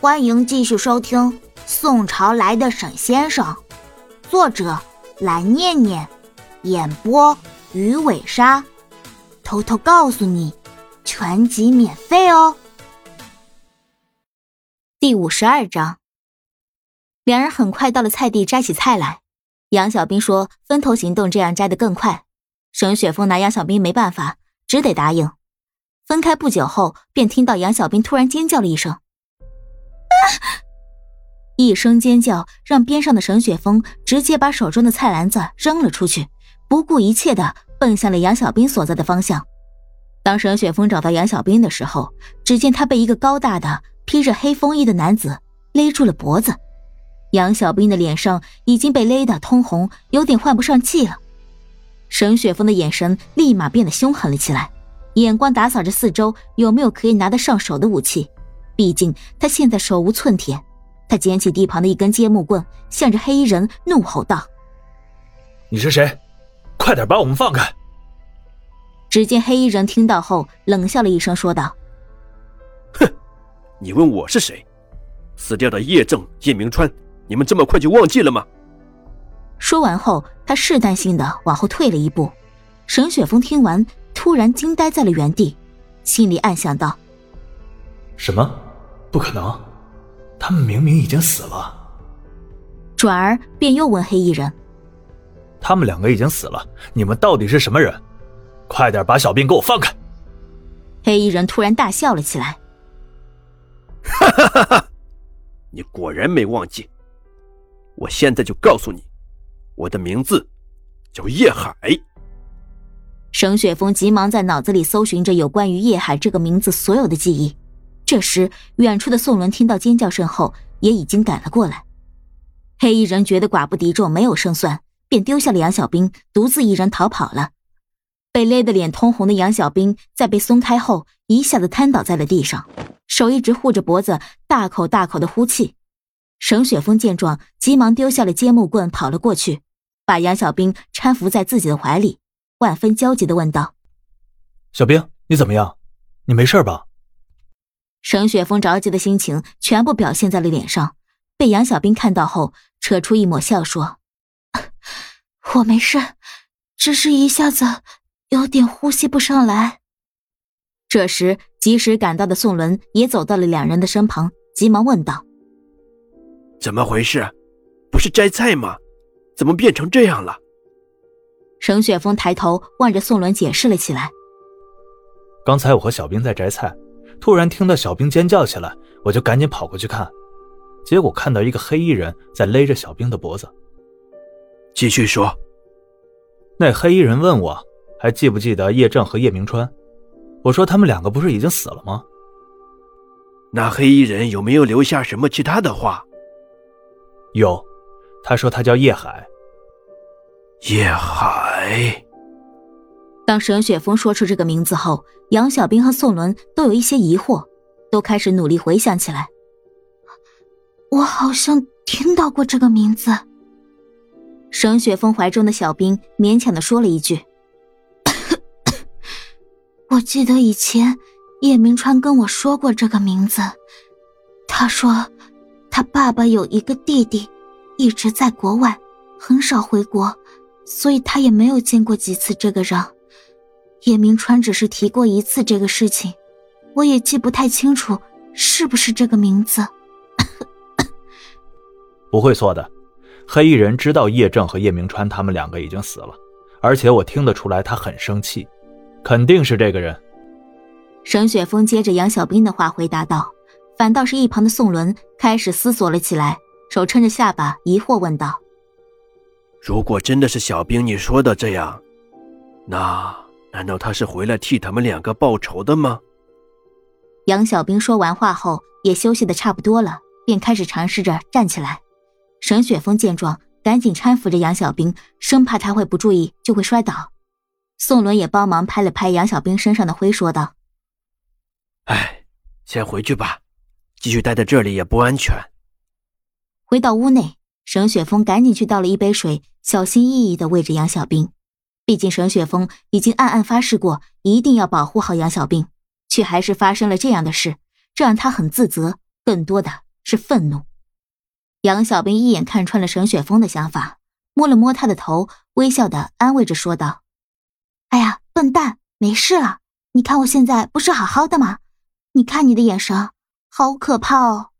欢迎继续收听《宋朝来的沈先生》，作者蓝念念，演播鱼尾鲨。偷偷告诉你，全集免费哦。第五十二章，两人很快到了菜地，摘起菜来。杨小兵说：“分头行动，这样摘得更快。”沈雪峰拿杨小兵没办法，只得答应。分开不久后，便听到杨小兵突然尖叫了一声。一声尖叫让边上的沈雪峰直接把手中的菜篮子扔了出去，不顾一切的奔向了杨小兵所在的方向。当沈雪峰找到杨小兵的时候，只见他被一个高大的披着黑风衣的男子勒住了脖子。杨小兵的脸上已经被勒得通红，有点换不上气了。沈雪峰的眼神立马变得凶狠了起来，眼光打扫着四周有没有可以拿得上手的武器。毕竟他现在手无寸铁，他捡起地旁的一根接木棍，向着黑衣人怒吼道：“你是谁？快点把我们放开！”只见黑衣人听到后冷笑了一声，说道：“哼，你问我是谁？死掉的叶正、叶明川，你们这么快就忘记了吗？”说完后，他试探性的往后退了一步。沈雪峰听完，突然惊呆在了原地，心里暗想道：“什么？”不可能，他们明明已经死了。转而便又问黑衣人：“他们两个已经死了，你们到底是什么人？快点把小兵给我放开！”黑衣人突然大笑了起来：“哈哈哈哈！你果然没忘记，我现在就告诉你，我的名字叫叶海。”沈雪峰急忙在脑子里搜寻着有关于叶海这个名字所有的记忆。这时，远处的宋伦听到尖叫声后，也已经赶了过来。黑衣人觉得寡不敌众，没有胜算，便丢下了杨小兵，独自一人逃跑了。被勒得脸通红的杨小兵在被松开后，一下子瘫倒在了地上，手一直护着脖子，大口大口的呼气。沈雪峰见状，急忙丢下了接木棍，跑了过去，把杨小兵搀扶在自己的怀里，万分焦急的问道：“小兵，你怎么样？你没事吧？”沈雪峰着急的心情全部表现在了脸上，被杨小兵看到后，扯出一抹笑说：“我没事，只是一下子有点呼吸不上来。”这时，及时赶到的宋伦也走到了两人的身旁，急忙问道：“怎么回事？不是摘菜吗？怎么变成这样了？”沈雪峰抬头望着宋伦，解释了起来：“刚才我和小兵在摘菜。”突然听到小兵尖叫起来，我就赶紧跑过去看，结果看到一个黑衣人在勒着小兵的脖子。继续说。那黑衣人问我还记不记得叶正和叶明川，我说他们两个不是已经死了吗？那黑衣人有没有留下什么其他的话？有，他说他叫叶海。叶海。当沈雪峰说出这个名字后，杨小兵和宋伦都有一些疑惑，都开始努力回想起来。我好像听到过这个名字。沈雪峰怀中的小兵勉强的说了一句：“ 我记得以前叶明川跟我说过这个名字，他说他爸爸有一个弟弟，一直在国外，很少回国，所以他也没有见过几次这个人。”叶明川只是提过一次这个事情，我也记不太清楚是不是这个名字。不会错的，黑衣人知道叶正和叶明川他们两个已经死了，而且我听得出来他很生气，肯定是这个人。沈雪峰接着杨小兵的话回答道，反倒是一旁的宋伦开始思索了起来，手撑着下巴，疑惑问道：“如果真的是小兵你说的这样，那……”难道他是回来替他们两个报仇的吗？杨小兵说完话后，也休息的差不多了，便开始尝试着站起来。沈雪峰见状，赶紧搀扶着杨小兵，生怕他会不注意就会摔倒。宋伦也帮忙拍了拍杨小兵身上的灰，说道：“哎，先回去吧，继续待在这里也不安全。”回到屋内，沈雪峰赶紧去倒了一杯水，小心翼翼的喂着杨小兵。毕竟沈雪峰已经暗暗发誓过，一定要保护好杨小兵，却还是发生了这样的事，这让他很自责，更多的是愤怒。杨小兵一眼看穿了沈雪峰的想法，摸了摸他的头，微笑的安慰着说道：“哎呀，笨蛋，没事了。你看我现在不是好好的吗？你看你的眼神，好可怕哦。”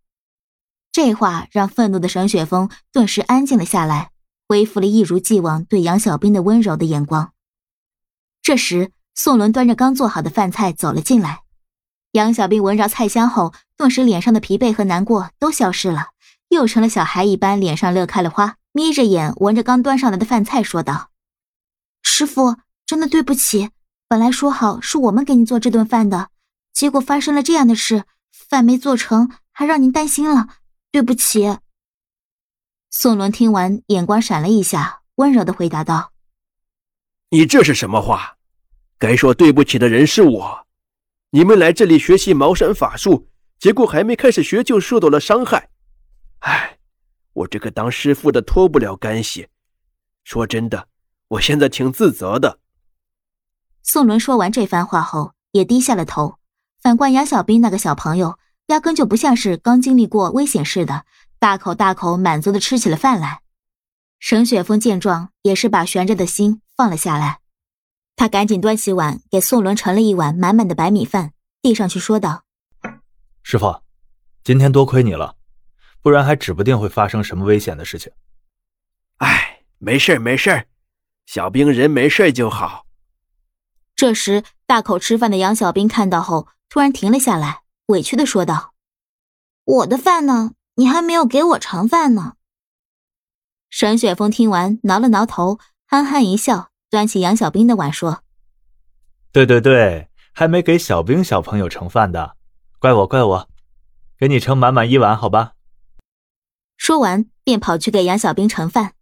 这话让愤怒的沈雪峰顿时安静了下来，恢复了一如既往对杨小兵的温柔的眼光。这时，宋伦端着刚做好的饭菜走了进来。杨小兵闻着菜香后，顿时脸上的疲惫和难过都消失了。又成了小孩一般，脸上乐开了花，眯着眼闻着刚端上来的饭菜，说道：“师傅，真的对不起，本来说好是我们给你做这顿饭的，结果发生了这样的事，饭没做成，还让您担心了，对不起。”宋伦听完，眼光闪了一下，温柔的回答道：“你这是什么话？该说对不起的人是我。你们来这里学习茅山法术，结果还没开始学就受到了伤害。”唉，我这个当师傅的脱不了干系。说真的，我现在挺自责的。宋伦说完这番话后，也低下了头。反观杨小兵那个小朋友，压根就不像是刚经历过危险似的，大口大口满足的吃起了饭来。沈雪峰见状，也是把悬着的心放了下来。他赶紧端起碗，给宋伦盛了一碗满满的白米饭，递上去说道：“师傅，今天多亏你了。”不然还指不定会发生什么危险的事情。哎，没事没事小兵人没事就好。这时，大口吃饭的杨小兵看到后，突然停了下来，委屈的说道：“我的饭呢？你还没有给我盛饭呢。”沈雪峰听完，挠了挠头，憨憨一笑，端起杨小兵的碗说：“对对对，还没给小兵小朋友盛饭的，怪我怪我，给你盛满满一碗，好吧。”说完，便跑去给杨小兵盛饭。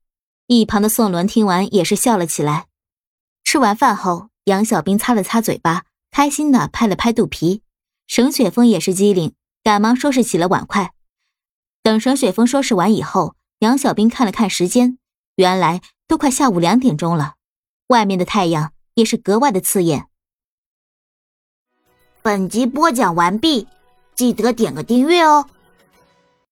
一旁的宋伦听完，也是笑了起来。吃完饭后，杨小兵擦了擦嘴巴，开心的拍了拍肚皮。沈雪峰也是机灵，赶忙收拾起了碗筷。等沈雪峰收拾完以后，杨小兵看了看时间，原来都快下午两点钟了，外面的太阳也是格外的刺眼。本集播讲完毕，记得点个订阅哦。